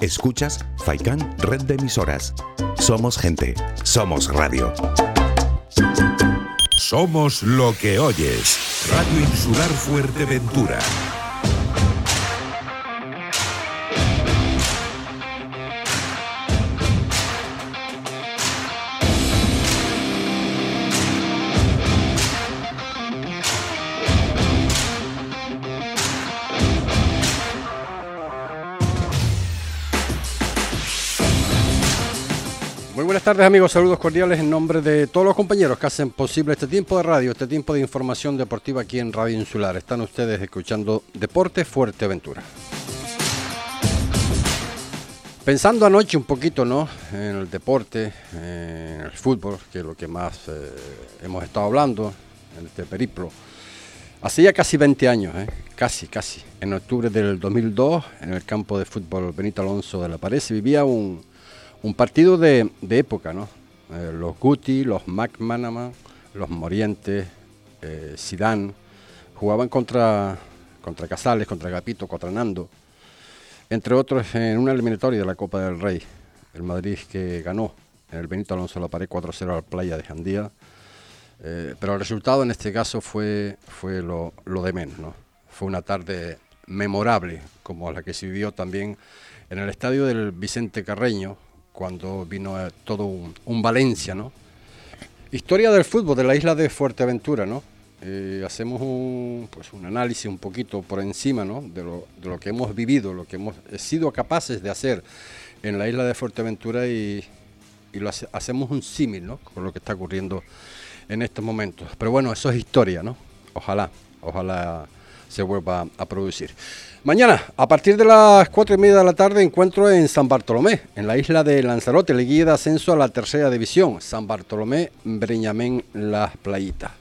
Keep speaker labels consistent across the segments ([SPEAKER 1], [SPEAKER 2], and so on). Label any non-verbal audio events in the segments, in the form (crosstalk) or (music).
[SPEAKER 1] Escuchas Faikán Red de Emisoras. Somos gente, somos radio.
[SPEAKER 2] Somos lo que oyes. Radio Insular Fuerteventura.
[SPEAKER 3] Tardes amigos, saludos cordiales en nombre de todos los compañeros que hacen posible este tiempo de radio, este tiempo de información deportiva aquí en Radio Insular. Están ustedes escuchando Deporte Fuerteventura. Pensando anoche un poquito, ¿no? En el deporte, en el fútbol, que es lo que más eh, hemos estado hablando en este periplo. Hacía casi 20 años, ¿eh? casi, casi. En octubre del 2002, en el campo de fútbol Benito Alonso de la Pared, se vivía un, un partido de, época, ¿no? Eh, los Guti, los McManaman, los Morientes, eh, Sidán, jugaban contra, contra Casales, contra Gapito, contra Nando, entre otros en una eliminatoria de la Copa del Rey. El Madrid que ganó en el Benito Alonso La Pared 4-0 al Playa de Jandía. Eh, pero el resultado en este caso fue, fue lo, lo de menos, ¿no? Fue una tarde memorable, como la que se vivió también en el estadio del Vicente Carreño, cuando vino eh, todo un, Valencia, ¿no? Historia del fútbol de la isla de Fuerteventura, ¿no? Eh, hacemos un, pues un análisis un poquito por encima, ¿no? De lo, que hemos vivido, lo que hemos sido capaces de hacer en la isla de Fuerteventura y lo hacemos un símil, ¿no? Con lo que está ocurriendo en estos momentos. Pero bueno, eso es historia, ¿no? Ojalá, ojalá se vuelva a producir. Mañana, a partir de las cuatro y media de la tarde, encuentro en San Bartolomé, en la isla de Lanzarote, le guía de ascenso a la tercera división, San Bartolomé, Breñamén, Las Playitas.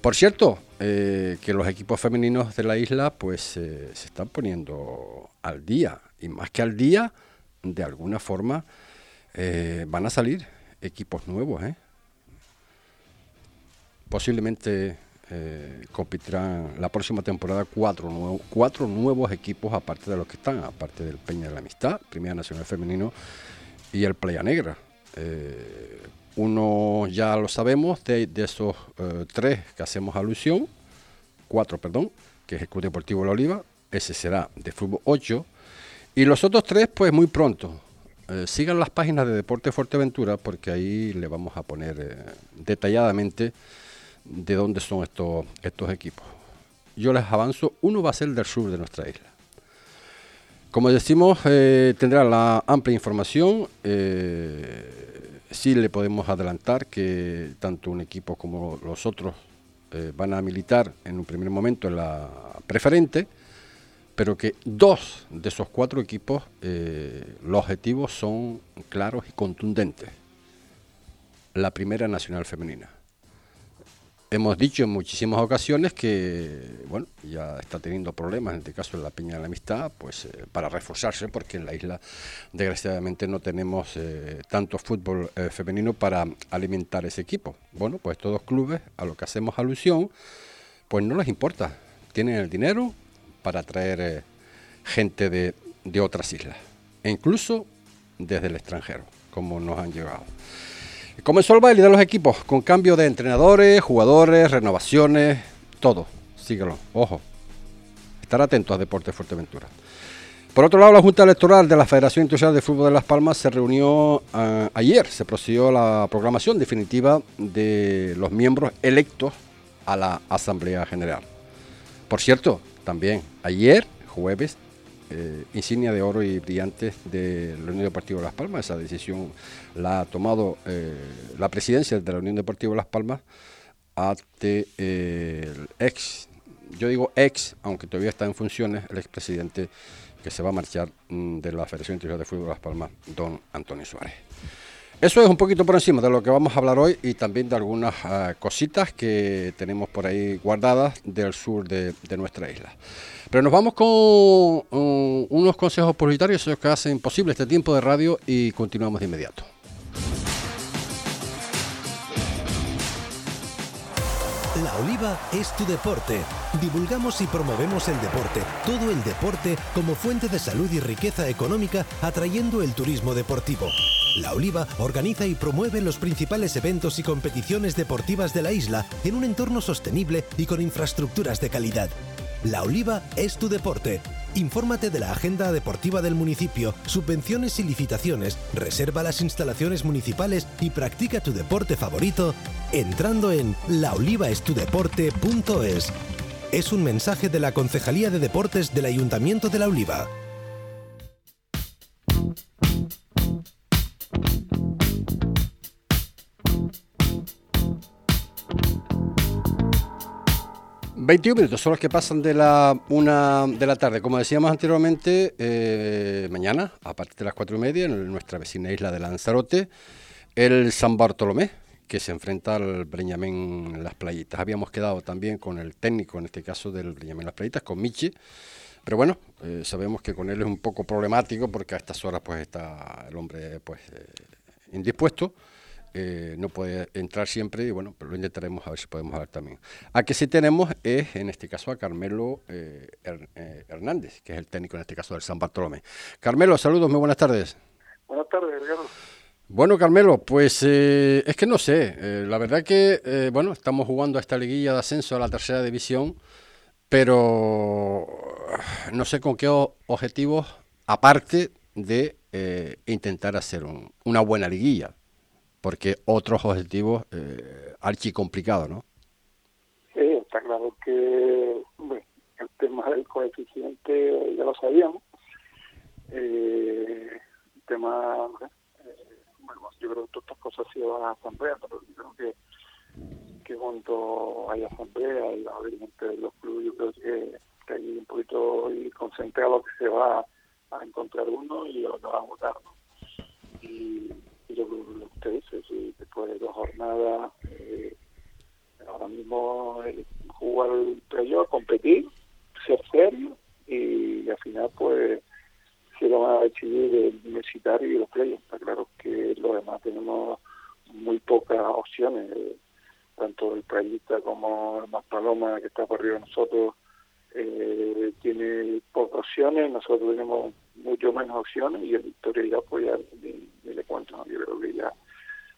[SPEAKER 3] Por cierto, eh, que los equipos femeninos de la isla pues eh, se están poniendo al día, y más que al día, de alguna forma eh, van a salir equipos nuevos, Posiblemente eh, la próxima temporada cuatro, cuatro nuevos equipos aparte de los que están, aparte del Peña de la Amistad, Primera Nacional Femenino y el Playa Negra. Eh, uno ya lo sabemos, de, esos eh, tres que hacemos alusión, cuatro, perdón, que es el Club Deportivo La Oliva, ese será de fútbol 8, y los otros tres, pues muy pronto. sigan las páginas de Deporte Fuerteventura porque ahí le vamos a poner detalladamente de dónde son estos, estos equipos. Yo les avanzo, uno va a ser del sur de nuestra isla. Como decimos, eh, tendrá la amplia información. Eh, sí le podemos adelantar que tanto un equipo como los otros eh, van a militar en un primer momento en la preferente, pero que dos de esos cuatro equipos, los objetivos son claros y contundentes. La primera nacional femenina Hemos dicho en muchísimas ocasiones que, bueno, ya está teniendo problemas, en este caso en la Peña de la Amistad, pues eh, para reforzarse, porque en la isla desgraciadamente no tenemos eh, tanto fútbol eh, femenino para alimentar ese equipo. Bueno, pues todos clubes a lo que hacemos alusión, pues no les importa, tienen el dinero para traer gente de, de otras islas, e incluso desde el extranjero, como nos han llegado. Comenzó el baile de los equipos con cambio de entrenadores, jugadores, renovaciones, todo. Síguelo, ojo. Estar atentos a Deportes Fuerteventura. Por otro lado, la Junta Electoral de la Federación Internacional de Fútbol de Las Palmas se reunió ah, ayer, se procedió a la programación definitiva de los miembros electos a la Asamblea General. Por cierto, también ayer, jueves, eh, insignia de oro y brillantes de la Unión Deportiva Las Palmas. Esa decisión la ha tomado eh, la presidencia de la Unión Deportiva Las Palmas ante eh, el ex, yo digo ex, aunque todavía está en funciones, el expresidente que se va a marchar mm, de la Federación Internacional de Fútbol de Las Palmas, don Antonio Suárez. Eso es un poquito por encima de lo que vamos a hablar hoy y también de algunas cositas que tenemos por ahí guardadas del sur de nuestra isla. Pero nos vamos con unos consejos publicitarios que hacen posible este tiempo de radio y continuamos de
[SPEAKER 1] La
[SPEAKER 4] La Oliva es tu deporte. Divulgamos y promovemos el deporte, todo el deporte, como fuente de salud y riqueza económica, atrayendo el turismo deportivo. La Oliva organiza y promueve los principales eventos y competiciones deportivas de la isla en un entorno sostenible y con infraestructuras de calidad. La Oliva es tu deporte. Infórmate de la agenda deportiva del municipio, subvenciones y licitaciones, reserva las instalaciones municipales y practica tu deporte favorito entrando en laolivaestudeporte.es. Es un mensaje de la Concejalía de Deportes del Ayuntamiento de La Oliva.
[SPEAKER 3] 21 minutos son los que pasan de la una de la tarde. Como decíamos anteriormente, eh, mañana, a partir de las cuatro y media, en nuestra vecina isla de Lanzarote, el San Bartolomé, que se enfrenta al Breñamén Las Playitas. Habíamos quedado también con el técnico, en este caso del Breñamén Las Playitas, con Michi. Pero bueno, eh, sabemos que con él es un poco problemático porque a estas horas pues está el hombre pues eh, indispuesto. Eh, no puede entrar siempre y bueno, pero lo intentaremos a ver si podemos hablar también. A que sí tenemos es, en este caso, a Carmelo eh, eh, Hernández, que es el técnico en este caso del San Bartolomé. Carmelo, saludos, muy buenas tardes.
[SPEAKER 5] Buenas tardes, Ricardo.
[SPEAKER 3] Bueno, Carmelo, pues es que no sé, la verdad que, bueno, estamos jugando a esta liguilla de ascenso a la tercera división, pero no sé con qué objetivos, aparte de intentar hacer una buena liguilla porque otros objetivos eh, archicomplicados, ¿no?
[SPEAKER 5] Sí, está claro que el tema del coeficiente ya lo sabíamos. Eh, el tema, eh, bueno, yo creo que todas estas cosas se van a asamblea, pero yo creo que, que cuando hay asamblea y la gente de los clubes, yo creo que, que hay un poquito y concentrado que se va a encontrar uno y lo que va a votar, ¿no? Y lo, que usted dice, si después de dos jornadas, eh, ahora mismo eh, jugar el playoff, competir, ser serio y, al final pues se lo van a decidir el universitario y los players. Está claro que los demás tenemos muy pocas opciones, eh, tanto el playista como el más paloma que está por arriba de nosotros eh, tiene pocas opciones, nosotros tenemos mucho menos opciones y el Victoria ya pues ya ni, le cuento,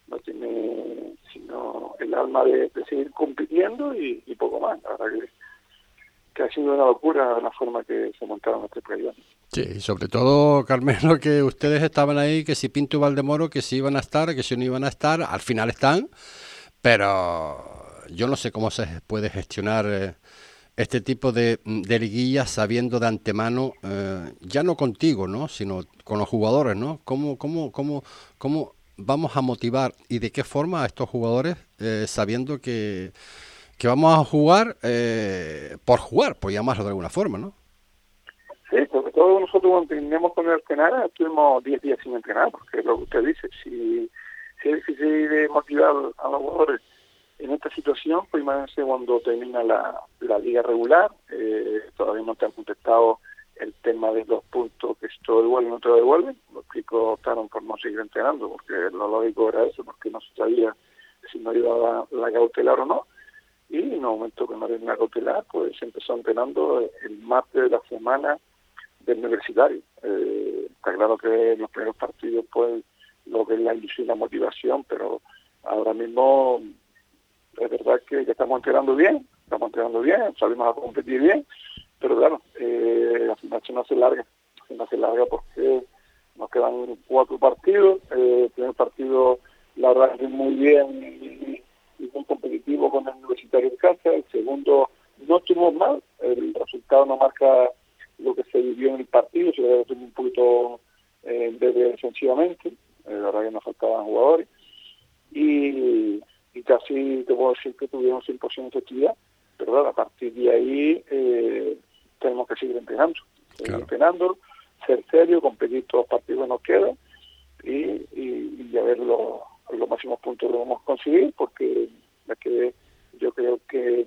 [SPEAKER 5] no tiene sino el alma de, seguir compitiendo y, poco más, la que, que, ha sido una locura la forma que se montaron este proyecto.
[SPEAKER 3] Sí, y sobre todo, Carmelo, que ustedes estaban ahí, que si Pinto y Valdemoro, que si iban a estar, que si no iban a estar, al final están, pero yo no sé cómo se puede gestionar... Eh, este tipo de, de liguillas sabiendo de antemano, eh, ya no contigo, ¿no? sino con los jugadores, ¿no? ¿Cómo, cómo, cómo, cómo vamos a motivar y de qué forma a estos jugadores eh, sabiendo que, que vamos a jugar eh, por jugar, por llamarlo de alguna forma, ¿no?
[SPEAKER 5] Sí, sobre todo nosotros cuando terminamos con el entrenar, estuvimos 10 días sin entrenar, porque lo que usted dice, si, si es difícil motivar a los jugadores en esta situación, imagínense cuando termina la, la liga regular, eh, todavía no te han contestado el tema de los puntos que si te devuelven o no te devuelven. Los chicos optaron por no seguir entrenando, porque lo lógico era eso, porque no se sabía si no iba la, la cautelar o no. Y en el momento que no había una cautelar, pues se empezó entrenando el martes de la semana del universitario. Eh, está claro que los primeros partidos, pues, lo que es la ilusión y la motivación, pero ahora mismo es verdad que, estamos entrenando bien, estamos entrenando bien, salimos a competir bien, pero claro, eh, la final se nos hace larga, se nos hace larga porque nos quedan cuatro partidos, eh, el primer partido la verdad es muy bien y, muy competitivo con el Universitario de casa, el segundo no estuvo mal, el resultado no marca lo que se vivió en el partido, se debe un poquito eh, defensivamente, eh, la verdad que nos faltaban jugadores, y y casi te puedo decir que tuvieron 100% de actividad, pero a partir de ahí eh, tenemos que seguir entrenando, seguir entrenando, ser serio, competir todos los partidos que nos quedan y, y, a ver los, los máximos puntos que vamos a conseguir, porque la que yo creo que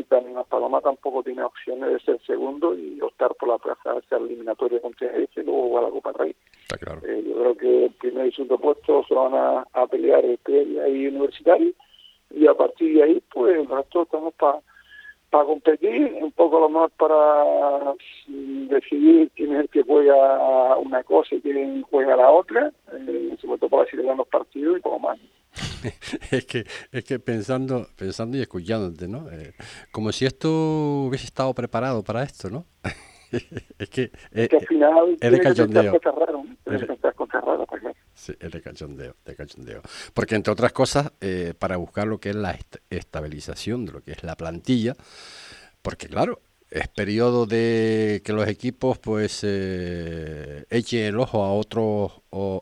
[SPEAKER 5] el Playita ni la Paloma tampoco tiene opciones de ser segundo y optar por la plaza de ser eliminatoria contra este y luego jugar la Copa Rey. Eh, yo creo que el primer y segundo puesto se van a, pelear el Previa y Universitario y a partir de ahí, pues nosotros estamos para para competir, un poco a lo mejor para decidir quién es el que juega una cosa y quién juega la otra, eh, sobre todo para decidir los partidos y poco más. (laughs)
[SPEAKER 3] es que es que pensando pensando y escuchándote, ¿no? Eh, como si esto hubiese estado preparado para esto, ¿no? (laughs) es que,
[SPEAKER 5] que al final
[SPEAKER 3] es de cachondeo.
[SPEAKER 5] Sí,
[SPEAKER 3] es de cachondeo, de cachondeo. Porque entre otras cosas, eh, para buscar lo que es la estabilización de lo que es la plantilla, porque claro, es periodo de que los equipos pues eh, echen el ojo a otros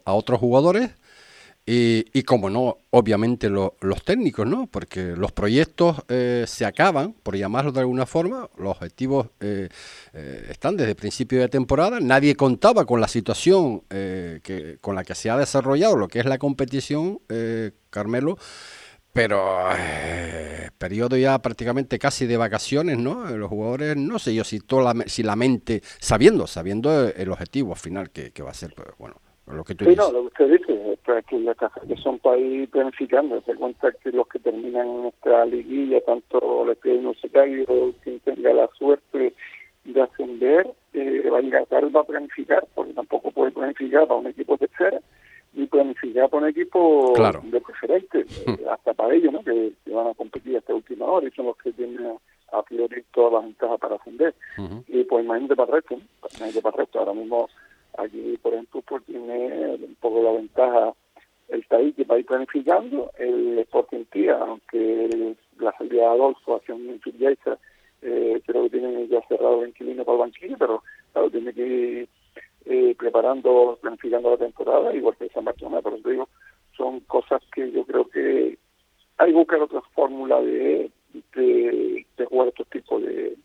[SPEAKER 3] a otros jugadores y, como no, obviamente los técnicos, ¿no? Porque los proyectos eh, se acaban, por llamarlo de alguna forma, los objetivos eh, eh, están desde principio de temporada, nadie contaba con la situación que, con la que se ha desarrollado lo que es la competición, Carmelo, pero periodo ya prácticamente casi de vacaciones, ¿no? Los jugadores, no sé yo si, toda la, si la mente, sabiendo, sabiendo el objetivo final que, que va a ser, pues bueno lo que tú
[SPEAKER 5] sí, no, lo que usted dice, es que, que son país planificando, se cuenta que los que terminan en esta liguilla, tanto el estudio universitario, quien tenga la suerte de ascender, eh, va a llegar va a planificar, porque tampoco puede planificar para un equipo tercera, ni planificar para un equipo de preferente, (laughs) eh, hasta para ellos, ¿no? Que, van a competir hasta última hora y son los que tienen a priori todas las ventajas para ascender. Y pues imagínate para el resto, imagínate para el resto, ahora mismo Aquí, por ejemplo, pues tiene un poco la ventaja el país que va a ir planificando, el Sporting Tía, aunque la salida de Adolfo hacia un subyaita, eh, creo que tiene ya cerrado el inquilino para el banquillo, pero claro, tiene que ir eh, preparando, planificando la temporada, igual que San Bartolomé, pero te digo, son cosas que yo creo que hay que buscar otra fórmula de, de, de jugar estos tipos de,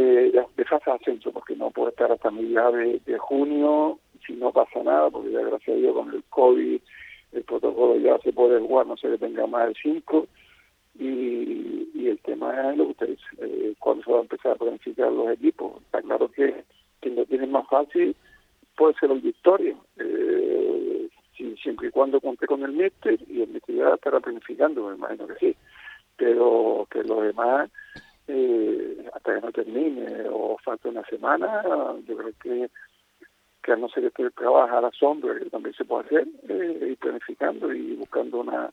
[SPEAKER 5] de, de, de ascenso, porque no puede estar hasta mediados de, junio si no pasa nada, porque ya gracias a Dios con el COVID el protocolo ya se puede jugar, no se le tenga más de 5. Y, y el tema es lo que usted dice, eh, cuando se va a empezar a planificar los equipos. Está claro que quien lo tiene más fácil puede ser el Victoria, eh, siempre y cuando cuente con el míster y el míster ya estará planificando, me imagino que sí. Pero que los demás eh, hasta que no termine o falta una semana, yo creo que, que a no ser que trabaja a la sombra, que también se puede hacer, eh, ir planificando y buscando una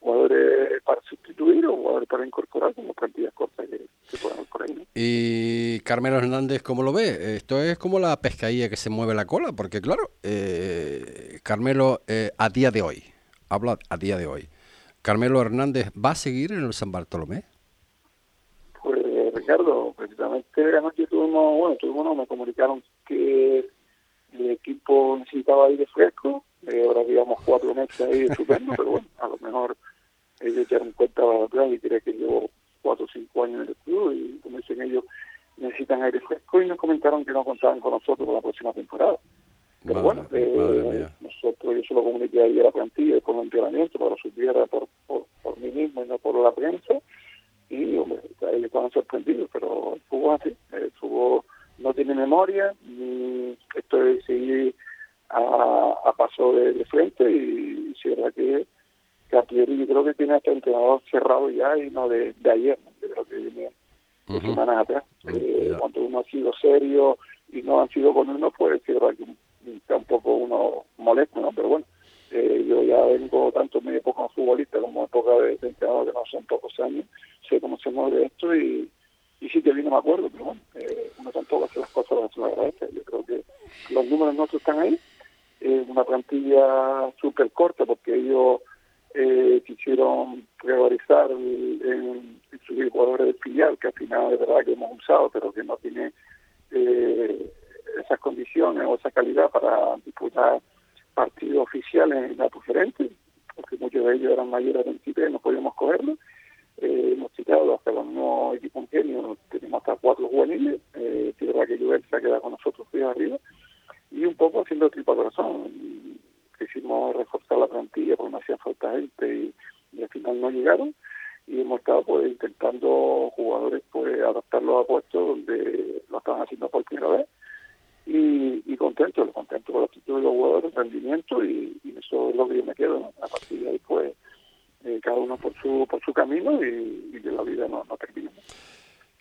[SPEAKER 5] jugadores para sustituir o jugadores para incorporar como plantillas cortas que, se puedan por ahí.
[SPEAKER 3] Y Carmelo Hernández, ¿cómo lo ve? Esto es como la pescadilla que se mueve la cola, porque claro, eh, Carmelo eh, a día de hoy, habla a día de hoy, Carmelo Hernández va a seguir en el San Bartolomé.
[SPEAKER 5] Ricardo, precisamente anoche tuvimos, bueno, tuvimos, me comunicaron que el equipo necesitaba aire fresco, eh, ahora digamos cuatro meses ahí estupendo, pero bueno, a lo mejor ellos echaron cuenta atrás y creen que llevo cuatro o cinco años en el club y como dicen ellos, necesitan aire fresco y nos comentaron que no contaban con nosotros para la próxima temporada. Pero bueno, eh, nosotros, yo solo comuniqué ahí a la plantilla con el entrenamiento, para supiera por, por, por mí mismo y no por la prensa, y hombre, ahí estaban sorprendidos, pero el fútbol así, el fútbol no tiene memoria, ni esto es seguir a, a paso de, frente y si es verdad que, priori yo creo que tiene hasta el entrenador cerrado ya y no de, de ayer, de lo que viene de semanas atrás. Eh, cuando uno ha sido serio y no han sido con uno, pues es verdad que está un poco uno molesto, ¿no? Pero bueno, eh, yo ya vengo tanto mi época como futbolista como época de, entrenador, que no son pocos años, sé cómo se mueve esto y, y sí que bien no me acuerdo, pero bueno, eh, uno tampoco hace las cosas las agradece. Yo creo que los números nuestros están ahí, es una plantilla súper corta porque ellos eh, quisieron priorizar en, subir jugadores de filial, que al final de verdad que hemos usado, pero que no tiene eh, esas condiciones o esa calidad para disputar partidos oficiales en la preferente, porque muchos de ellos eran mayores de 23 y no podíamos cogerlos. Eh, hemos citado hasta los mismos equipos ingenieros, tenemos hasta cuatro juveniles, eh, que verdad que Joel se ha quedado con nosotros de arriba, y un poco haciendo tripa corazón. Quisimos reforzar la plantilla porque no hacía falta gente y, al final no llegaron, y hemos estado pues intentando jugadores pues adaptarlos a puestos donde lo estaban haciendo por primera vez y, y contento, contento con la actitud de los jugadores, rendimiento y, eso es lo que yo me quedo. A partir de ahí, pues, eh, cada uno por su, por su camino y, y que la vida no, no termine.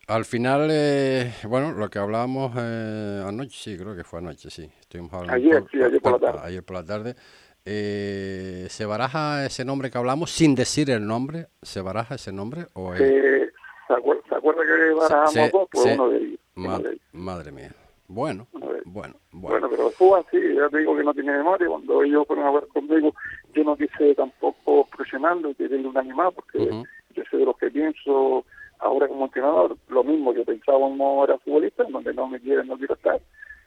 [SPEAKER 3] Al final, eh, bueno, lo que hablábamos eh, anoche, sí, creo que fue anoche, sí. Estuvimos hablando
[SPEAKER 5] Ayer, sí, ayer por la tarde.
[SPEAKER 3] Ayer por la tarde. Eh, ¿Se baraja ese nombre que hablamos sin decir el nombre? ¿Se baraja ese nombre? O es-
[SPEAKER 5] Eh, ¿se, acuer- se acuerda que barajamos
[SPEAKER 3] se-
[SPEAKER 5] dos? Pues
[SPEAKER 3] se-
[SPEAKER 5] uno de ellos.
[SPEAKER 3] Ma-
[SPEAKER 5] uno de ellos.
[SPEAKER 3] madre mía. Bueno, bueno,
[SPEAKER 5] Bueno,
[SPEAKER 3] bueno.
[SPEAKER 5] pero fue así, ya te digo que no tiene memoria. Cuando ellos fueron a ver conmigo, yo no quise tampoco presionarlo y quererle un animal, porque yo sé de lo que pienso ahora como entrenador, lo mismo que pensaba como era futbolista, donde no me quieren, no quiero estar,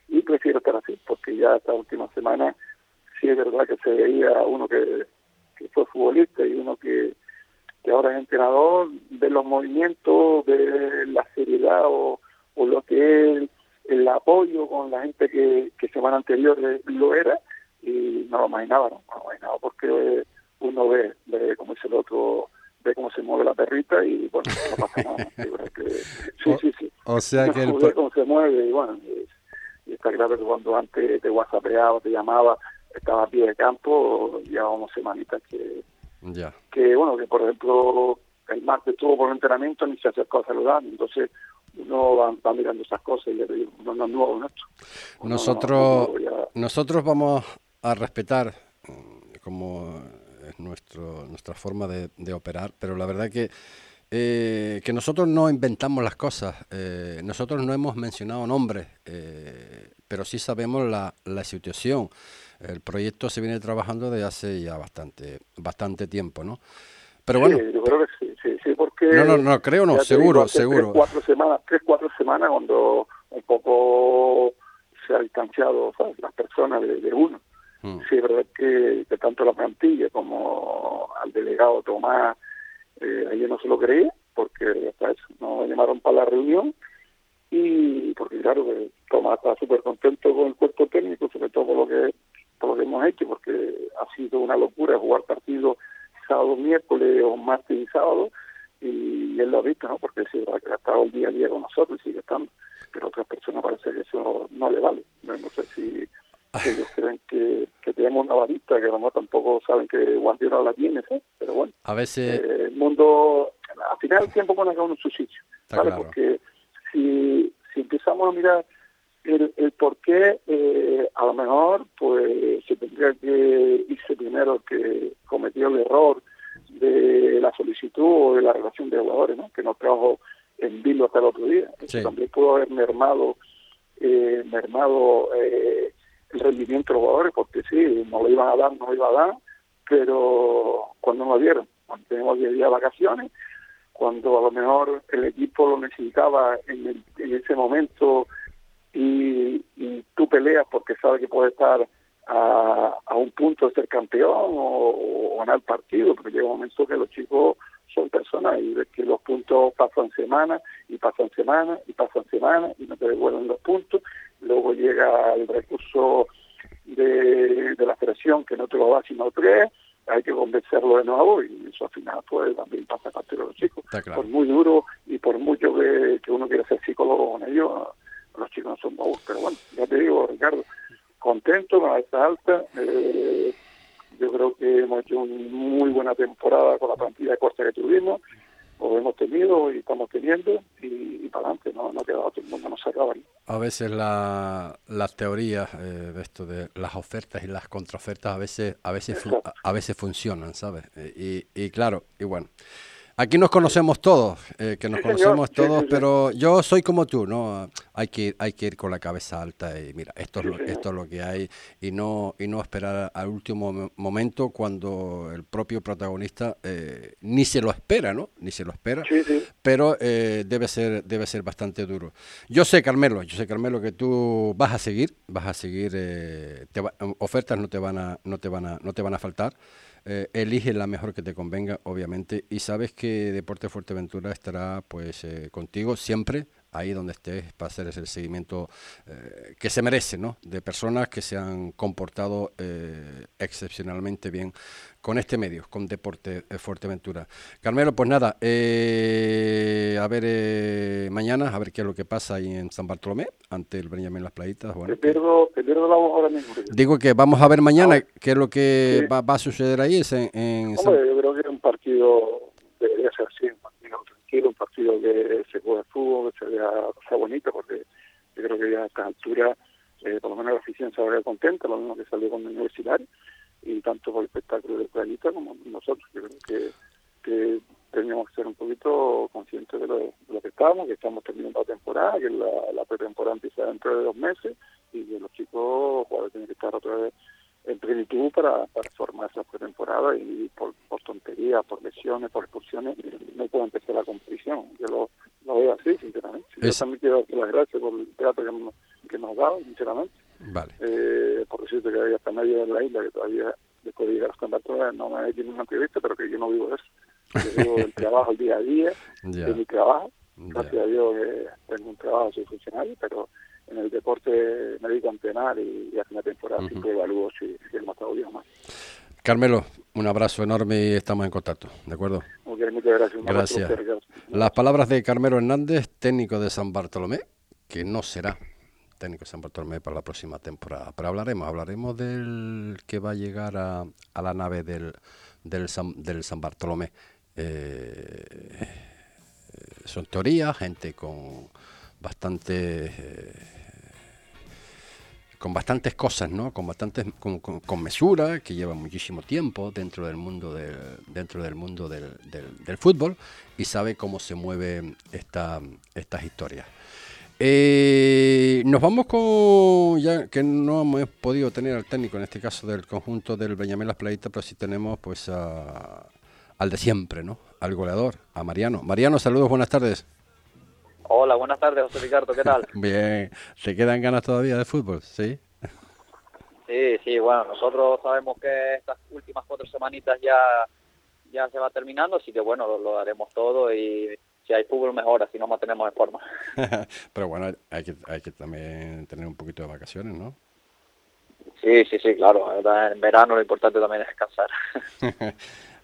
[SPEAKER 5] y prefiero estar así, porque ya esta última semana sí es verdad que se veía uno que, que fue futbolista y uno que, que ahora es entrenador, de los movimientos, de la seriedad o, o lo que es el apoyo con la gente que, que semana anterior lo era, y no lo imaginaba, no, no lo imaginaba, porque uno ve, ve como dice el otro, ve cómo se mueve la perrita y bueno, no pasa nada. Yo creo (laughs) que- sí, sí, sí.
[SPEAKER 3] O sea que el...
[SPEAKER 5] Ve cómo se mueve y bueno, y, y está claro que cuando antes te whatsappeaba, te llamaba, estaba a pie de campo, llevábamos semanitas que,
[SPEAKER 3] Ya.
[SPEAKER 5] que bueno, que por ejemplo el martes estuvo por un entrenamiento ni se acercó a saludar, entonces uno va, va mirando esas cosas y te digo, uno no es nuevo. Uno no-
[SPEAKER 3] Nosotros,
[SPEAKER 5] no- ya-
[SPEAKER 3] nosotros vamos a respetar mm, como es nuestro, nuestra forma de, de operar, pero la verdad que, eh, que nosotros no inventamos las cosas, eh, nosotros no hemos mencionado nombres, eh, pero sí sabemos la, la situación. El proyecto se viene trabajando desde hace ya bastante, bastante tiempo, ¿no? Pero bueno,
[SPEAKER 5] Sí, yo creo que
[SPEAKER 3] No, no, no, creo no, seguro, seguro.
[SPEAKER 5] Tres, cuatro semanas, tres, cuatro semanas cuando un poco se ha distanciado ¿sabes? las personas de, de uno.
[SPEAKER 3] mm,
[SPEAKER 5] Sí, es verdad que, que tanto la plantilla como al delegado Tomás, eh, ayer no se lo creía, porque eso, nos llamaron para la reunión y porque claro que Tomás está súper contento con el cuerpo técnico, sobre todo por lo que por lo que hemos hecho, porque ha sido una locura jugar partidos sábado, miércoles o martes y sábado, y él lo ha visto, ¿no? Porque sí, ha estado el día a día con nosotros y sigue estando, pero a otras personas parece que eso no le vale. No, no sé si ellos creen que, que tenemos una varita, que a lo mejor tampoco saben que Guardiola la tiene, ¿sí? Pero bueno,
[SPEAKER 3] a veces...
[SPEAKER 5] eh, el mundo, al final el tiempo pone cada uno en su sitio, ¿vale?
[SPEAKER 3] claro.
[SPEAKER 5] Porque si, si empezamos a mirar el, el por qué, eh, a lo mejor pues se tendría que irse primero que cometió el error de la solicitud o de la relación de jugadores, ¿no? Que nos trajo en vilo hasta el otro día. Eso también pudo haber mermado, eh, mermado eh, el rendimiento de los jugadores, porque sí, no lo iban a dar, no lo iba a dar, pero cuando nos dieron, cuando tenemos 10 días de vacaciones, cuando a lo mejor el equipo lo necesitaba en, el- en ese momento y, y tú peleas porque sabes que puede estar a un punto de ser campeón o, o ganar el partido, porque llega un momento que los chicos son personas y ves que los puntos pasan semana y pasan semana y pasan semana y no te devuelven los puntos. Luego llega el recurso de, de la federación que no te lo da sino tres, hay que convencerlo de nuevo y eso al final pues también pasa factura a los chicos.
[SPEAKER 3] Claro.
[SPEAKER 5] Por muy duro y por mucho que, que uno quiera ser psicólogo con ellos, los chicos no son bobos. Pero bueno, ya te digo, Ricardo, contento con la alta alta. Eh, yo creo que hemos hecho una muy buena temporada con la plantilla de costa que tuvimos, o hemos tenido y estamos teniendo, y, y para adelante, no, no queda otro, el mundo no se acaba.
[SPEAKER 3] A veces la, las teorías eh, de esto de las ofertas y las contraofertas a veces a veces a veces funcionan, ¿sabes? Eh, Y, y claro, y bueno. Aquí nos conocemos todos, eh, que nos
[SPEAKER 5] Sí, señor.
[SPEAKER 3] conocemos
[SPEAKER 5] Sí,
[SPEAKER 3] todos,
[SPEAKER 5] sí, sí.
[SPEAKER 3] pero yo soy como tú, ¿no? Hay que ir, hay que ir con la cabeza alta y mira, esto es lo,
[SPEAKER 5] señor.
[SPEAKER 3] esto es lo que hay y no y no esperar al último mo- momento cuando el propio protagonista eh, ni se lo espera, ¿no? Ni se lo espera
[SPEAKER 5] Sí, sí.
[SPEAKER 3] pero eh, debe ser debe ser bastante duro. Yo sé, Carmelo, yo sé, Carmelo, que tú vas a seguir, vas a seguir, eh, te va- ofertas no te van a no te van a no te van a faltar. Eh, elige la mejor que te convenga, obviamente, y sabes que Deporte Fuerteventura estará pues eh, contigo siempre ahí donde estés para hacer ese seguimiento eh, que se merece, ¿no? De personas que se han comportado eh, excepcionalmente bien con este medio, con Deporte eh, Fuerteventura. Carmelo, pues nada, eh, a ver eh, mañana, a ver qué es lo que pasa ahí en San Bartolomé, ante el Benjamín Las Playitas. Bueno,
[SPEAKER 5] Te pierdo, te pierdo la voz ahora mismo.
[SPEAKER 3] Digo que vamos a ver mañana
[SPEAKER 5] Ah,
[SPEAKER 3] qué es lo que
[SPEAKER 5] sí.
[SPEAKER 3] va, va a suceder ahí es en, en San-
[SPEAKER 5] yo creo que es un partido ya sea bonito, porque yo creo que ya a esta altura, eh, por lo menos la afición se habría contenta, lo mismo que salió con el universitario, y tanto por el espectáculo de Playita como nosotros. Yo creo que, que teníamos que ser un poquito conscientes de lo, de lo que estamos, que estamos terminando la temporada, que la, la pretemporada empieza dentro de dos meses y que los chicos jugadores tienen que estar otra vez en plenitud para, para formar esa pretemporada y por, por tonterías, por lesiones, por expulsiones, no puede empezar la competición. Yo lo, lo veo así, sinceramente. Yo también quiero dar las gracias por el teatro que, nos, que nos dado, sinceramente.
[SPEAKER 3] Vale.
[SPEAKER 5] Eh, por decirte que hasta medio de la isla que todavía después de llegar a no me ha hecho ninguna entrevista, pero que yo no vivo de eso. Yo (laughs) vivo del trabajo el día a día, de mi trabajo. Gracias a Dios que tengo un trabajo, soy funcionario, pero en el deporte me dedico a entrenar y, y hace una temporada
[SPEAKER 3] Ujú.
[SPEAKER 5] siempre evalúo si, si hemos estado bien o mal.
[SPEAKER 3] Carmelo, un abrazo enorme y estamos en contacto, ¿de acuerdo?
[SPEAKER 5] Muchas gracias.
[SPEAKER 3] Las palabras de Carmelo Hernández, técnico de San Bartolomé, que no será técnico de San Bartolomé para la próxima temporada. Pero hablaremos, hablaremos del que va a llegar a, a la nave del, del, San, del San Bartolomé. Eh, eh, son teorías, gente con bastante... eh, con bastantes cosas, ¿no? Con bastantes con, con- con mesura, que lleva muchísimo tiempo dentro del mundo del dentro del mundo del, del- fútbol y sabe cómo se mueven esta, estas historias. Eh, nos vamos con ya que no hemos podido tener al técnico en este caso del conjunto del Benjamín Las Playitas, pero sí tenemos pues a- al de siempre, ¿no? Al goleador, a Mariano. Mariano, saludos, buenas tardes.
[SPEAKER 6] Hola, buenas tardes, José Ricardo, ¿qué tal? (laughs)
[SPEAKER 3] Bien, ¿te quedan ganas todavía de fútbol? Sí.
[SPEAKER 6] Sí, sí, bueno, nosotros sabemos que estas últimas cuatro semanitas ya, ya se va terminando, así que bueno, lo, lo haremos todo y si hay fútbol mejor, así nos mantenemos en forma. (laughs) (laughs)
[SPEAKER 3] Pero bueno, hay que, hay que también tener un poquito de vacaciones, ¿no?
[SPEAKER 6] Sí, sí, sí, claro, en verano lo importante también es descansar.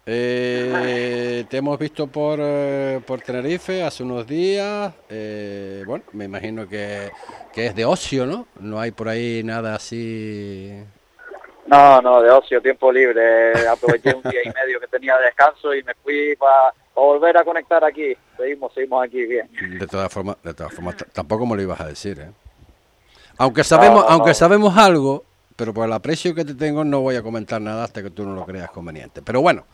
[SPEAKER 3] Eh, te hemos visto por, eh, por Tenerife hace unos días. eh, bueno, me imagino que, que es de ocio, ¿no? No hay por ahí nada así.
[SPEAKER 6] No, no, de ocio, tiempo libre, aproveché un día y medio que tenía de descanso y me fui para volver a conectar aquí. Seguimos, seguimos aquí bien.
[SPEAKER 3] De todas formas, de todas formas, tampoco me lo ibas a decir, ¿eh? Aunque sabemos,
[SPEAKER 6] no,
[SPEAKER 3] aunque
[SPEAKER 6] no.
[SPEAKER 3] sabemos algo, pero por el aprecio que te tengo no voy a comentar nada hasta que tú no lo creas conveniente. Pero bueno,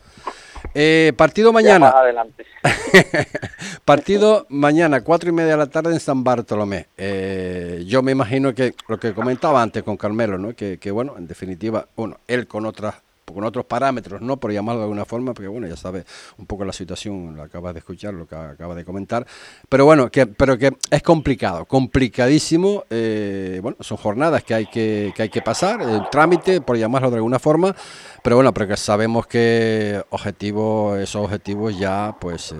[SPEAKER 3] eh, partido mañana.
[SPEAKER 6] más adelante. (laughs)
[SPEAKER 3] Partido mañana, cuatro y media de la tarde en San Bartolomé. Eh, yo me imagino que lo que comentaba antes con Carmelo, ¿no? Que, que, bueno, en definitiva, bueno, él con otras con otros parámetros, ¿no? Por llamarlo de alguna forma, porque bueno, ya sabe un poco la situación, lo acabas de escuchar, lo que acaba de comentar. Pero bueno, que, pero que es complicado, complicadísimo. eh, bueno, son jornadas que hay que, que hay que pasar, el trámite, por llamarlo de alguna forma. Pero bueno, pero que sabemos que objetivos, esos objetivos ya, pues eh,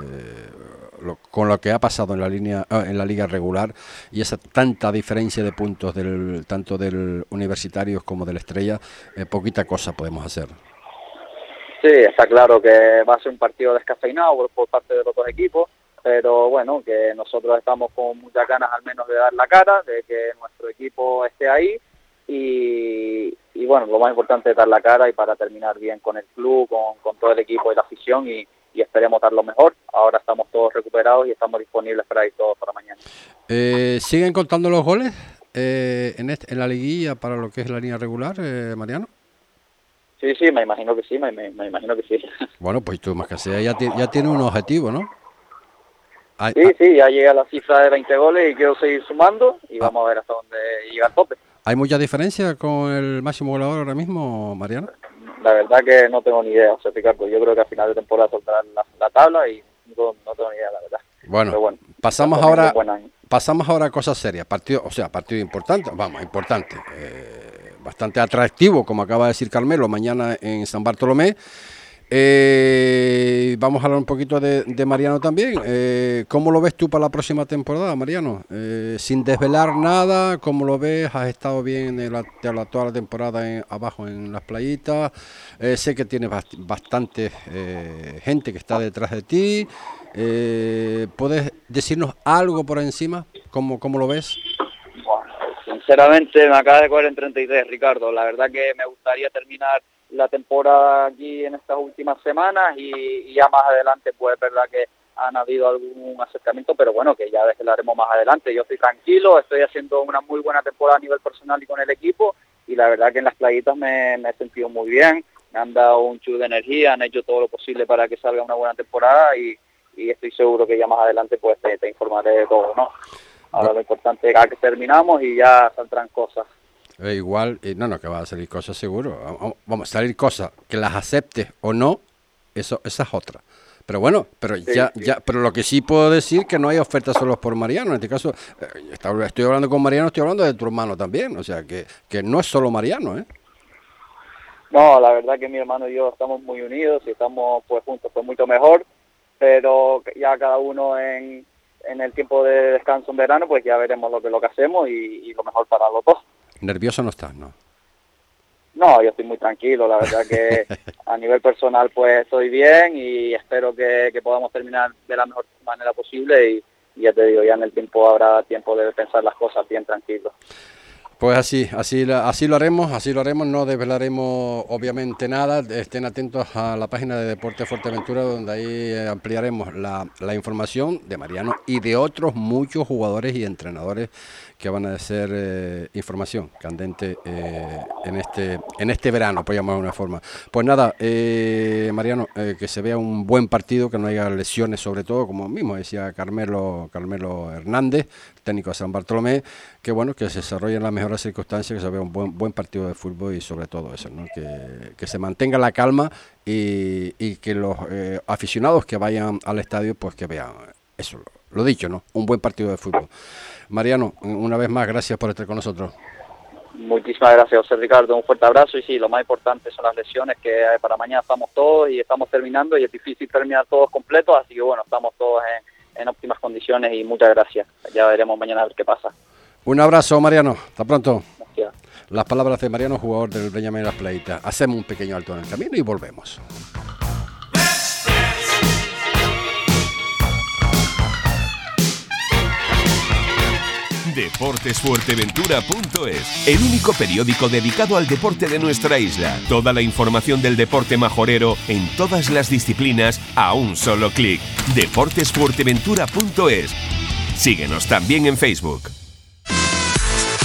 [SPEAKER 3] con lo que ha pasado en la línea ah, en la liga regular y esa tanta diferencia de puntos del tanto del universitarios como del estrella eh, poquita cosa podemos hacer
[SPEAKER 6] Sí, está claro que va a ser un partido descafeinado por, parte de los dos equipos, pero bueno, que nosotros estamos con muchas ganas al menos de dar la cara, de que nuestro equipo esté ahí y, y bueno, lo más importante es dar la cara y para terminar bien con el club, con, con todo el equipo y la afición y, y esperemos dar lo mejor. Ahora estamos todos recuperados y estamos disponibles para ir todos para mañana.
[SPEAKER 3] Eh, siguen contando los goles eh, en, este- en la liguilla para lo que es la línea regular eh, Mariano
[SPEAKER 6] Sí, sí, me imagino que sí, me, me- me imagino que sí. (laughs)
[SPEAKER 3] bueno pues tú más que sea ya, ya tiene un objetivo no Hay-
[SPEAKER 6] Sí, sí, ya llegué a la cifra de 20 goles y quiero seguir sumando y
[SPEAKER 3] Ah.
[SPEAKER 6] vamos a ver hasta dónde llega el tope.
[SPEAKER 3] ¿Hay mucha diferencia con el máximo goleador ahora mismo, Mariano?
[SPEAKER 6] La verdad que no tengo ni idea, o sea, Ricardo, yo creo que a final de temporada soltarán la, la tabla y no, no tengo ni idea, la verdad.
[SPEAKER 3] Bueno,
[SPEAKER 6] bueno,
[SPEAKER 3] pasamos ahora pasamos ahora a cosas serias. Partido, o sea, partido importante, vamos, importante, eh, bastante atractivo, como acaba de decir Carmelo, mañana en San Bartolomé. Eh, vamos a hablar un poquito de, de Mariano también. Eh, ¿Cómo lo ves tú para la próxima temporada, Mariano? Eh, sin desvelar nada, ¿cómo lo ves? ¿Has estado bien en la, la- toda la temporada en- abajo en las playitas? Sé que tienes bast- bastante gente que está detrás de ti. ¿Puedes decirnos algo por encima? ¿Cómo, cómo lo ves?
[SPEAKER 6] Sinceramente me acaba de coger en 33, Ricardo. La verdad que me gustaría terminar la temporada aquí en estas últimas semanas y, ya más adelante pues es verdad que han habido algún acercamiento, pero bueno, que ya haremos más adelante. Yo estoy tranquilo, estoy haciendo una muy buena temporada a nivel personal y con el equipo y la verdad que en las playitas me, he sentido muy bien, me han dado un chute de energía, han hecho todo lo posible para que salga una buena temporada y, estoy seguro que ya más adelante pues te, informaré de todo, ¿no? Ahora lo importante es que terminamos y ya saldrán cosas.
[SPEAKER 3] Eh, igual, no, no, que va a salir cosas seguro. Vamos, a salir cosas que las aceptes o no, eso, esa es otra. Pero bueno, pero ya, ya, pero lo que sí puedo decir que no hay ofertas solo por Mariano. En este caso, eh, estoy hablando con Mariano, estoy hablando de tu hermano también. O sea, que, que no es solo Mariano, ¿eh?
[SPEAKER 6] No, la verdad que mi hermano y yo estamos muy unidos y estamos pues juntos, pues mucho mejor. Pero ya cada uno en, en el tiempo de descanso en verano, pues ya veremos lo que lo que hacemos y, y lo mejor para los dos.
[SPEAKER 3] Nervioso no estás, ¿no?
[SPEAKER 6] No, yo estoy muy tranquilo, la verdad que (laughs) a nivel personal pues estoy bien y espero que, podamos terminar de la mejor manera posible y, ya te digo, ya en el tiempo habrá tiempo de pensar las cosas bien tranquilo.
[SPEAKER 3] Pues así, así, así lo haremos, así lo haremos, no desvelaremos obviamente nada, estén atentos a la página de Deporte Fuerteventura donde ahí eh, ampliaremos la, la información de Mariano y de otros muchos jugadores y entrenadores que van a ser eh, información candente eh, en este en este verano, por llamar de una forma. Pues nada, eh, Mariano, que se vea un buen partido, que no haya lesiones sobre todo, como mismo decía Carmelo, Carmelo Hernández, técnico de San Bartolomé, que bueno, que se desarrolle en las mejores circunstancias, que se vea un buen, buen partido de fútbol y sobre todo eso, ¿no? que, que se mantenga la calma y, y que los aficionados que vayan al estadio, pues que vean eso, lo dicho, ¿no? Un buen partido de fútbol. Mariano, una vez más, gracias por estar con nosotros.
[SPEAKER 6] Muchísimas gracias, José Ricardo. Un fuerte abrazo. Y sí, lo más importante son las lesiones, que para mañana estamos todos y estamos terminando. Y es difícil terminar todos completos. Así que bueno, estamos todos en, óptimas condiciones. Y muchas gracias. Ya veremos mañana a ver qué pasa.
[SPEAKER 3] Un abrazo, Mariano. Hasta pronto. Gracias. Las palabras de Mariano, jugador del Benjamin Las Pleitas. Hacemos un pequeño alto en el camino y volvemos.
[SPEAKER 2] Deportesfuerteventura.es, el único periódico dedicado al deporte de nuestra isla. Toda la información del deporte majorero en todas las disciplinas a un solo clic. Deportesfuerteventura.es. Síguenos también en Facebook.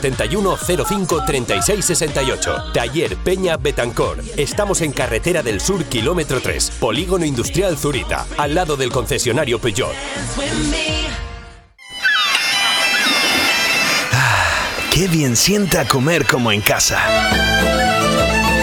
[SPEAKER 7] 671 05 36 68. Taller Peña Betancor. Estamos en Carretera del Sur, kilómetro 3, Polígono Industrial Zurita, al lado del concesionario Peugeot.
[SPEAKER 8] Ah, qué bien sienta comer como en casa.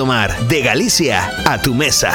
[SPEAKER 8] Domar de Galicia a tu mesa.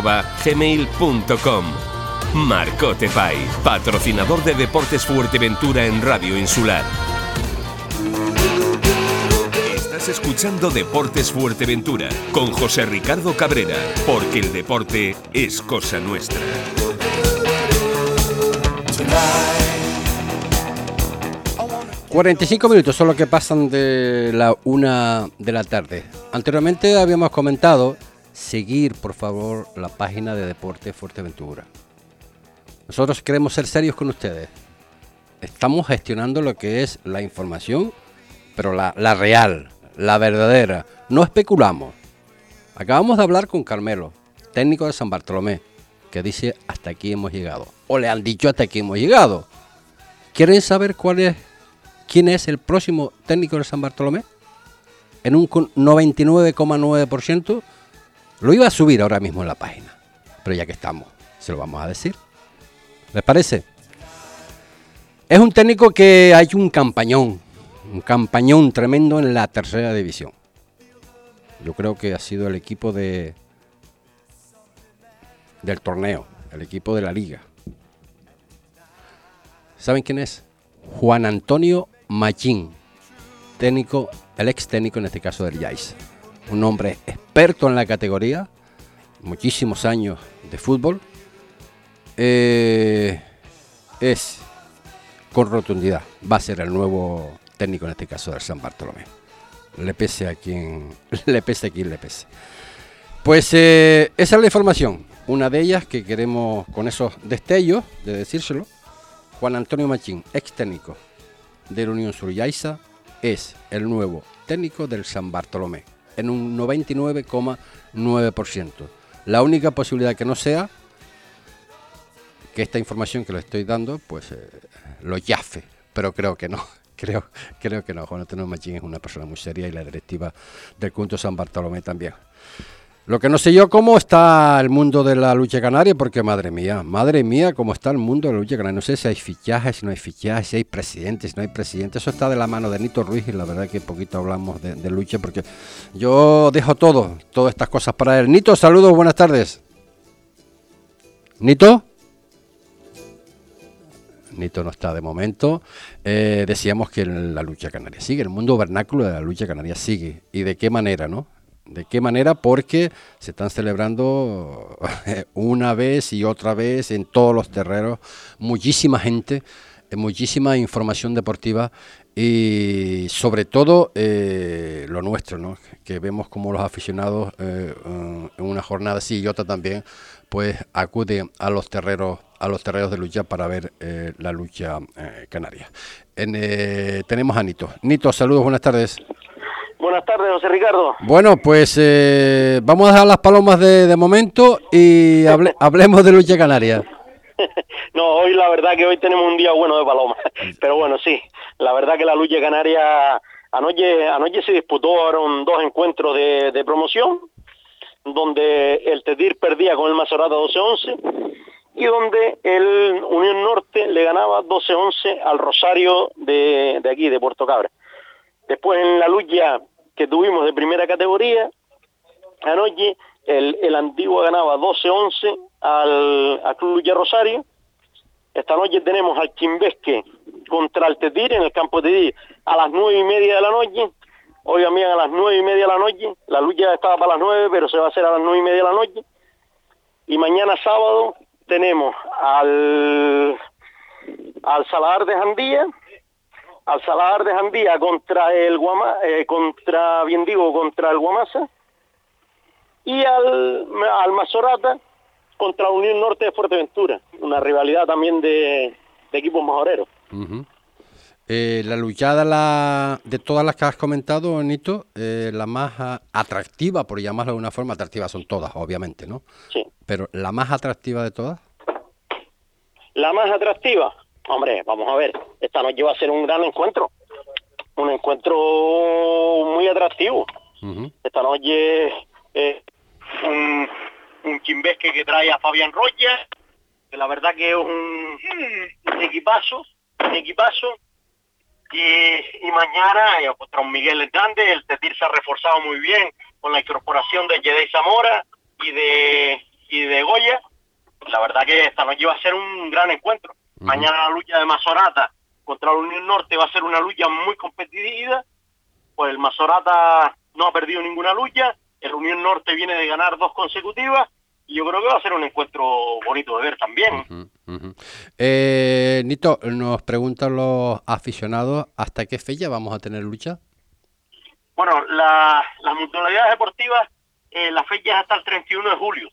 [SPEAKER 2] marcotepais@gmail.com. Marcote Pais, patrocinador de Deportes Fuerteventura en Radio Insular. Estás escuchando Deportes Fuerteventura con José Ricardo Cabrera, porque el deporte es cosa nuestra.
[SPEAKER 3] 45 minutos son los que pasan de la una de la tarde. Anteriormente habíamos comentado seguir, por favor, la página de Deporte Fuerteventura. Nosotros queremos ser serios con ustedes. Estamos gestionando lo que es la información, pero la, la real, la verdadera. No especulamos. Acabamos de hablar con Carmelo, técnico de San Bartolomé, que dice hasta aquí hemos llegado. O le han dicho hasta aquí hemos llegado. ¿Quieren saber cuál es, quién es el próximo técnico de San Bartolomé? En un 99,9% lo iba a subir ahora mismo en la página. Pero ya que estamos, se lo vamos a decir. ¿Les parece? Es un técnico que hay un campañón, un campañón tremendo en la tercera división. Yo creo que ha sido el equipo de del torneo, el equipo de la liga. ¿Saben quién es? Juan Antonio Machín, técnico, el ex técnico en este caso del Yais. Un hombre experto en la categoría, muchísimos años de fútbol. Eh, es con rotundidad, va a ser el nuevo técnico en este caso del San Bartolomé. Le pese a quien (laughs) le pese a quien le pese. Pues eh, esa es la información. Una de ellas que queremos con esos destellos de decírselo. Juan Antonio Machín, ex técnico de la Unión Suriyaiza, es el nuevo técnico del San Bartolomé en un 99,9%. La única posibilidad que no sea que esta información que le estoy dando, pues eh, lo yafe, pero creo que no. (laughs) Creo, creo que no. Juan Antonio Machín es una persona muy seria y la directiva del Punto San Bartolomé también. Lo que no sé yo cómo está el mundo de la lucha canaria, porque madre mía, madre mía, cómo está el mundo de la lucha canaria. No sé si hay fichajes, si no hay fichajes, si hay presidentes, si no hay presidentes. Eso está de la mano de Nito Ruiz y la verdad que poquito hablamos de, lucha porque yo dejo todo, todas estas cosas para él. Nito, saludos, buenas tardes. Nito. Nito no está de momento. Eh, decíamos que la lucha canaria sigue, el mundo vernáculo de la lucha canaria sigue. ¿Y de qué manera, no? ¿De qué manera? Porque se están celebrando (laughs) una vez y otra vez en todos los terrenos, muchísima gente, eh, muchísima información deportiva y sobre todo eh, lo nuestro, ¿no? que vemos como los aficionados eh, en una jornada así y otra también, pues acuden a los terreros a los terrenos de lucha para ver la lucha canaria. En, tenemos a Nito. Nito, saludos, buenas tardes.
[SPEAKER 9] Buenas tardes, José Ricardo.
[SPEAKER 3] Bueno, pues eh, vamos a dejar las palomas de, de momento y hable- (laughs) hablemos de lucha canaria. (laughs)
[SPEAKER 9] No, hoy la verdad que hoy tenemos un día bueno de palomas. (laughs) Pero bueno, sí, la verdad que la lucha canaria anoche, anoche se disputaron dos encuentros de, de promoción, donde el Tetir perdía con el Masorata 12-11 y donde el Unión Norte le ganaba 12-11 al Rosario de, de aquí, de Puerto Cabra. Después en la lucha que tuvimos de primera categoría, anoche el, el Antigua ganaba 12-11 al, al Club Lucha Rosario. Esta noche tenemos al Chimbesque contra el Tetir en el campo de Tetir a las nueve y media de la noche. Hoy también a las nueve y media de la noche. La lucha estaba para las nueve, pero se va a hacer a las nueve y media de la noche. Y mañana sábado tenemos al, al Saladar de Jandía, al Saladar de Jandía contra el Guama, eh, contra, bien digo, contra el Guamasa, y al, al Mazorata contra Unión Norte de Fuerteventura, una rivalidad también de, de equipos majoreros.
[SPEAKER 3] Eh, la luchada la, de todas las que has comentado, Nito, eh, la más atractiva, por llamarla de una forma, atractiva son todas, obviamente, ¿no?
[SPEAKER 9] Sí.
[SPEAKER 3] pero la más atractiva de todas.
[SPEAKER 9] La más atractiva, hombre, vamos a ver, esta noche va a ser un gran encuentro, un encuentro muy atractivo. Esta noche eh, un, un chimbesque que trae a Fabián Roya, que la verdad que es un, un equipazo, un equipazo, y, y mañana eh, contra un Miguel Hernández, el Tetir se ha reforzado muy bien con la incorporación de Yedei Zamora y de, y de Goya. La verdad que esta noche va a ser un gran encuentro. Mañana la lucha de Mazorata contra la Unión Norte va a ser una lucha muy competitiva. Pues el Mazorata no ha perdido ninguna lucha. El Unión Norte viene de ganar dos consecutivas. Y yo creo que va a ser un encuentro bonito de ver también.
[SPEAKER 3] Eh, Nito, nos preguntan los aficionados, ¿hasta qué fecha vamos a tener lucha?
[SPEAKER 9] Bueno, la, las mutualidades deportivas, eh, la fecha es hasta el 31 de julio.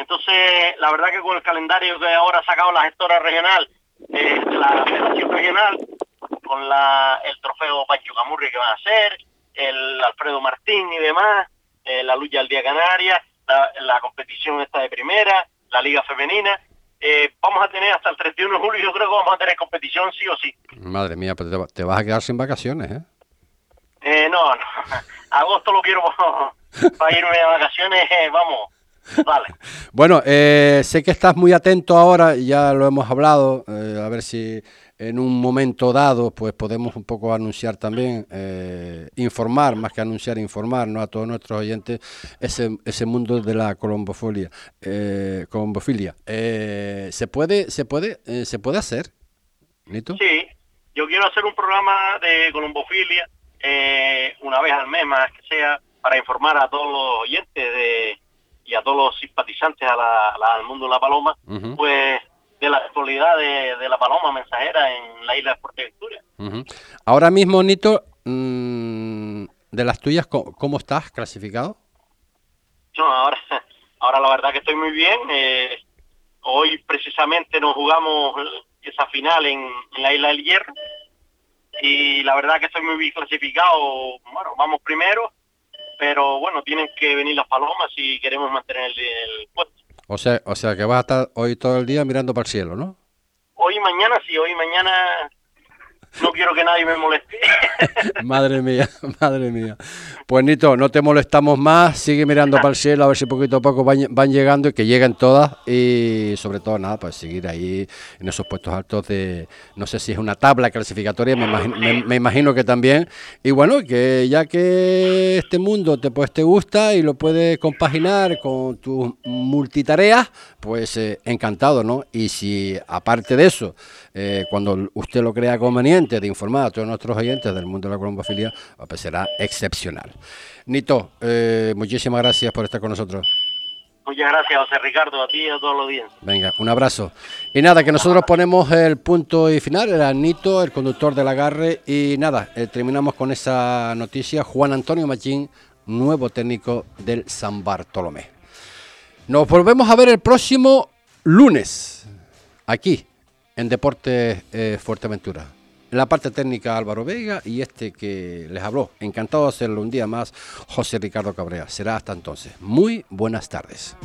[SPEAKER 9] Entonces, la verdad que con el calendario que ahora ha sacado la gestora regional, eh, la federación regional, con la, el trofeo Pancho Camurri que van a hacer, el Alfredo Martín y demás, eh, la lucha del Día Canaria, la, la competición esta de primera, la liga femenina, eh, vamos a tener hasta el 31 de julio, yo creo que vamos a tener competición sí o sí.
[SPEAKER 3] Madre mía, pero te, va- te vas a quedar sin vacaciones, ¿eh?
[SPEAKER 9] Eh, no, no, (laughs) agosto lo quiero (laughs) para irme de vacaciones, eh, vamos, vale. (laughs)
[SPEAKER 3] Bueno, eh, sé que estás muy atento ahora, ya lo hemos hablado, eh, a ver si en un momento dado pues podemos un poco anunciar también, eh, informar, más que anunciar, informar ¿no? a todos nuestros oyentes ese, ese mundo de la colombofilia. Eh, colombofilia. Eh, ¿Se puede, se puede, eh, se puede hacer, Nito?
[SPEAKER 9] Sí, yo quiero hacer un programa de colombofilia eh, una vez al mes, más que sea, para informar a todos los oyentes de, y a todos los simpatizantes a la- a la- al mundo de la paloma, pues de la actualidad de, de la paloma mensajera en la isla de Fuerteventura.
[SPEAKER 3] Ujú. Ahora mismo, Nito, mm, de las tuyas, ¿cómo, cómo estás clasificado?
[SPEAKER 9] No, ahora, (laughs) ahora la verdad que estoy muy bien. eh, hoy precisamente nos jugamos esa final en, en la isla del Hierro y la verdad que estoy muy bien clasificado. Bueno, vamos primero, pero bueno, tienen que venir las palomas si queremos mantener el, el puesto.
[SPEAKER 3] O sea, o sea que vas a estar hoy todo el día mirando para el cielo, ¿no?
[SPEAKER 9] Hoy y mañana, sí, hoy y mañana no quiero que nadie me moleste. (laughs)
[SPEAKER 3] madre mía, (laughs) madre mía. Pues Nito, no te molestamos más, sigue mirando para el cielo a ver si poquito a poco van, van llegando y que lleguen todas y sobre todo nada, pues seguir ahí en esos puestos altos de, no sé si es una tabla clasificatoria, me imagino, me, me imagino que también. Y bueno, que ya que este mundo te, pues, te gusta y lo puedes compaginar con tus multitareas, pues eh, encantado, ¿no? Y si aparte de eso, eh, cuando usted lo crea conveniente de informar a todos nuestros oyentes del mundo de la colombofilia, pues será excepcional. Nito, eh, muchísimas gracias por estar con nosotros.
[SPEAKER 9] Muchas gracias, José Ricardo, a ti y a todos los días.
[SPEAKER 3] Venga, un abrazo. Y nada, que nosotros ponemos el punto y final, era Nito, el conductor del agarre, y nada, eh, terminamos con esa noticia, Juan Antonio Machín, nuevo técnico del San Bartolomé. Nos volvemos a ver el próximo lunes, aquí, en Deportes eh, Fuerteventura. La parte técnica Álvaro Vega y este que les habló. Encantado de hacerlo un día más, José Ricardo Cabrera. Será hasta entonces. Muy buenas tardes.